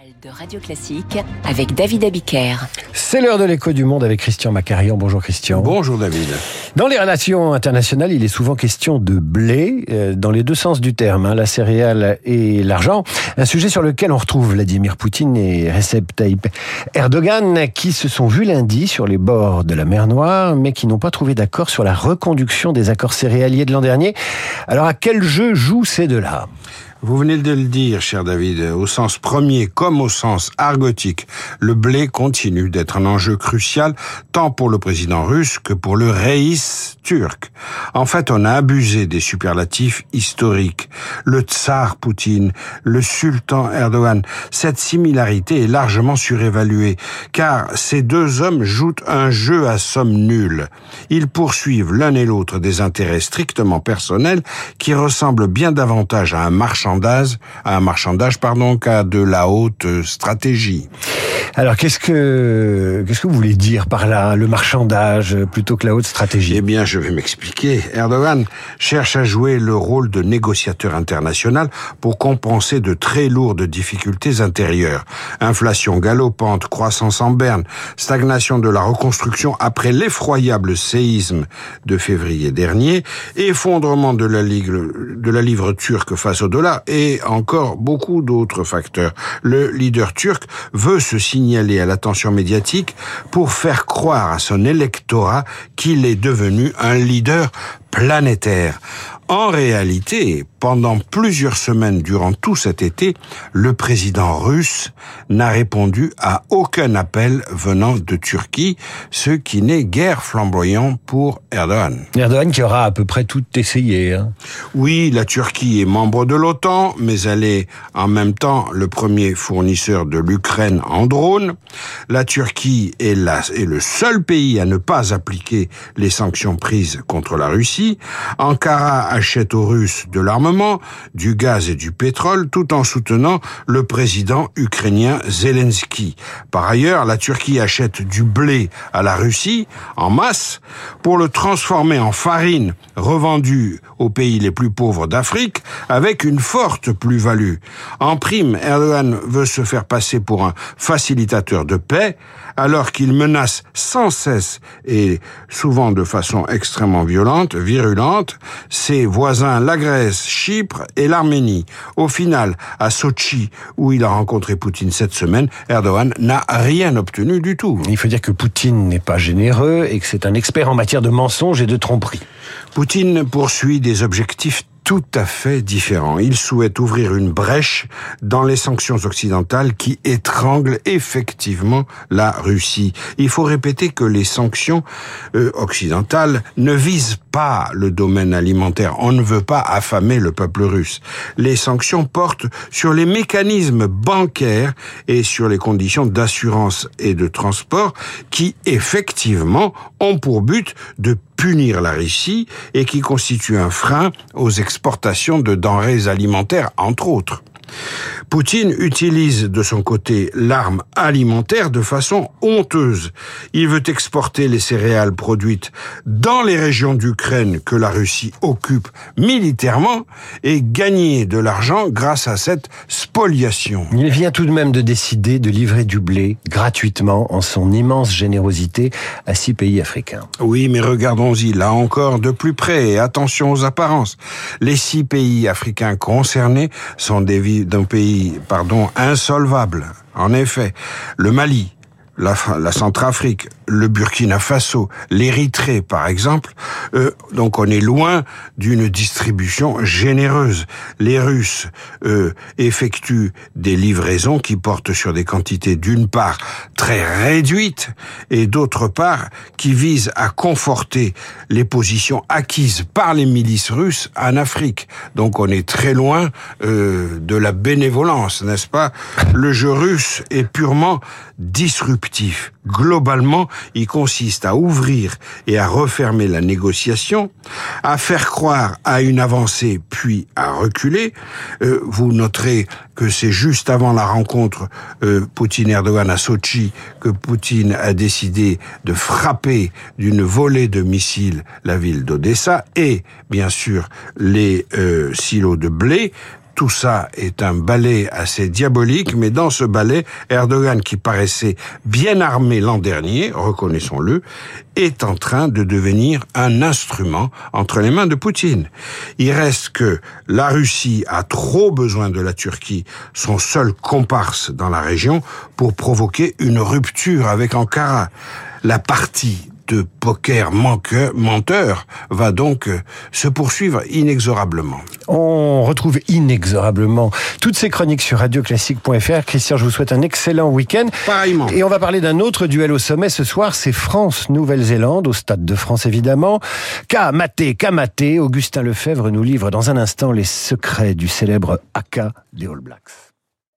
de Radio Classique avec David Abiker. C'est l'heure de l'écho du monde avec Christian Macarian. Bonjour Christian. Bonjour David. Dans les relations internationales, il est souvent question de blé, euh, dans les deux sens du terme, hein, la céréale et l'argent. Un sujet sur lequel on retrouve Vladimir Poutine et Recep Tayyip Erdogan qui se sont vus lundi sur les bords de la mer Noire, mais qui n'ont pas trouvé d'accord sur la reconduction des accords céréaliers de l'an dernier. Alors à quel jeu jouent ces deux-là? Vous venez de le dire, cher David, au sens premier comme au sens argotique, le blé continue d'être un enjeu crucial tant pour le président russe que pour le reis turc. En fait, on a abusé des superlatifs historiques. Le tsar Poutine, le sultan Erdogan. Cette similarité est largement surévaluée, car ces deux hommes jouent un jeu à somme nulle. Ils poursuivent l'un et l'autre des intérêts strictement personnels qui ressemblent bien davantage à un marchand à un marchandage pardon, qu'à de la haute stratégie. Alors qu'est-ce que qu'est-ce que vous voulez dire par là, le marchandage plutôt que la haute stratégie? Eh bien, je vais m'expliquer. Erdogan cherche à jouer le rôle de négociateur international pour compenser de très lourdes difficultés intérieures. Inflation galopante, croissance en berne, stagnation de la reconstruction après l'effroyable séisme de février dernier, effondrement de la, de la livre turque face au dollar et encore beaucoup d'autres facteurs. Le leader turc veut se signaler à l'attention médiatique pour faire croire à son électorat qu'il est devenu un leader planétaire. En réalité, pendant plusieurs semaines durant tout cet été, le président russe n'a répondu à aucun appel venant de Turquie, ce qui n'est guère flamboyant pour Erdogan. Erdogan qui aura à peu près tout essayé. Hein. Oui, la Turquie est membre de l'OTAN, mais elle est en même temps le premier fournisseur de l'Ukraine en drones. La Turquie est, la, est le seul pays à ne pas appliquer les sanctions prises contre la Russie. Ankara achète aux Russes de l'armement, du gaz et du pétrole, tout en soutenant le président ukrainien Zelensky. Par ailleurs, la Turquie achète du blé à la Russie, en masse, pour le transformer en farine revendue aux pays les plus pauvres d'Afrique, avec une forte plus-value. En prime, Erdogan veut se faire passer pour un facilitateur de paix, alors qu'il menace sans cesse, et souvent de façon extrêmement violente, virulente, ses voisins la Grèce, Chypre et l'Arménie. Au final, à Sochi, où il a rencontré Poutine cette semaine, Erdogan n'a rien obtenu du tout. Il faut dire que Poutine n'est pas généreux et que c'est un expert en matière de mensonges et de tromperies. Poutine poursuit des objectifs tout à fait différent. Il souhaite ouvrir une brèche dans les sanctions occidentales qui étranglent effectivement la Russie. Il faut répéter que les sanctions euh, occidentales ne visent pas le domaine alimentaire. On ne veut pas affamer le peuple russe. Les sanctions portent sur les mécanismes bancaires et sur les conditions d'assurance et de transport qui effectivement ont pour but de punir la Russie et qui constituent un frein aux exportations de denrées alimentaires, entre autres. Poutine utilise de son côté l'arme alimentaire de façon honteuse. Il veut exporter les céréales produites dans les régions d'Ukraine que la Russie occupe militairement et gagner de l'argent grâce à cette spoliation. Il vient tout de même de décider de livrer du blé gratuitement en son immense générosité à six pays africains. Oui, mais regardons-y là encore de plus près et attention aux apparences. Les six pays africains concernés sont des d'un pays pardon, insolvable. En effet, le Mali, la, la Centrafrique, le Burkina Faso, l'Érythrée par exemple. Euh, donc on est loin d'une distribution généreuse. Les Russes euh, effectuent des livraisons qui portent sur des quantités d'une part très réduites et d'autre part qui visent à conforter les positions acquises par les milices russes en Afrique. Donc on est très loin euh, de la bénévolence, n'est-ce pas? Le jeu russe est purement disruptif. Globalement, il consiste à ouvrir et à refermer la négociation, à faire croire à une avancée puis à reculer. Euh, vous noterez que c'est juste avant la rencontre euh, Poutine-Erdogan à Sochi que Poutine a décidé de frapper d'une volée de missiles la ville d'Odessa et bien sûr les euh, silos de blé tout ça est un ballet assez diabolique, mais dans ce ballet, Erdogan, qui paraissait bien armé l'an dernier, reconnaissons-le, est en train de devenir un instrument entre les mains de Poutine. Il reste que la Russie a trop besoin de la Turquie, son seul comparse dans la région, pour provoquer une rupture avec Ankara. La partie de poker manqueur, menteur va donc euh, se poursuivre inexorablement. On retrouve inexorablement toutes ces chroniques sur radioclassique.fr. Christian, je vous souhaite un excellent week-end. Pareillement. Et on va parler d'un autre duel au sommet ce soir, c'est France-Nouvelle-Zélande, au Stade de France évidemment. Kamaté, Kamaté, Augustin Lefebvre nous livre dans un instant les secrets du célèbre AK des All Blacks.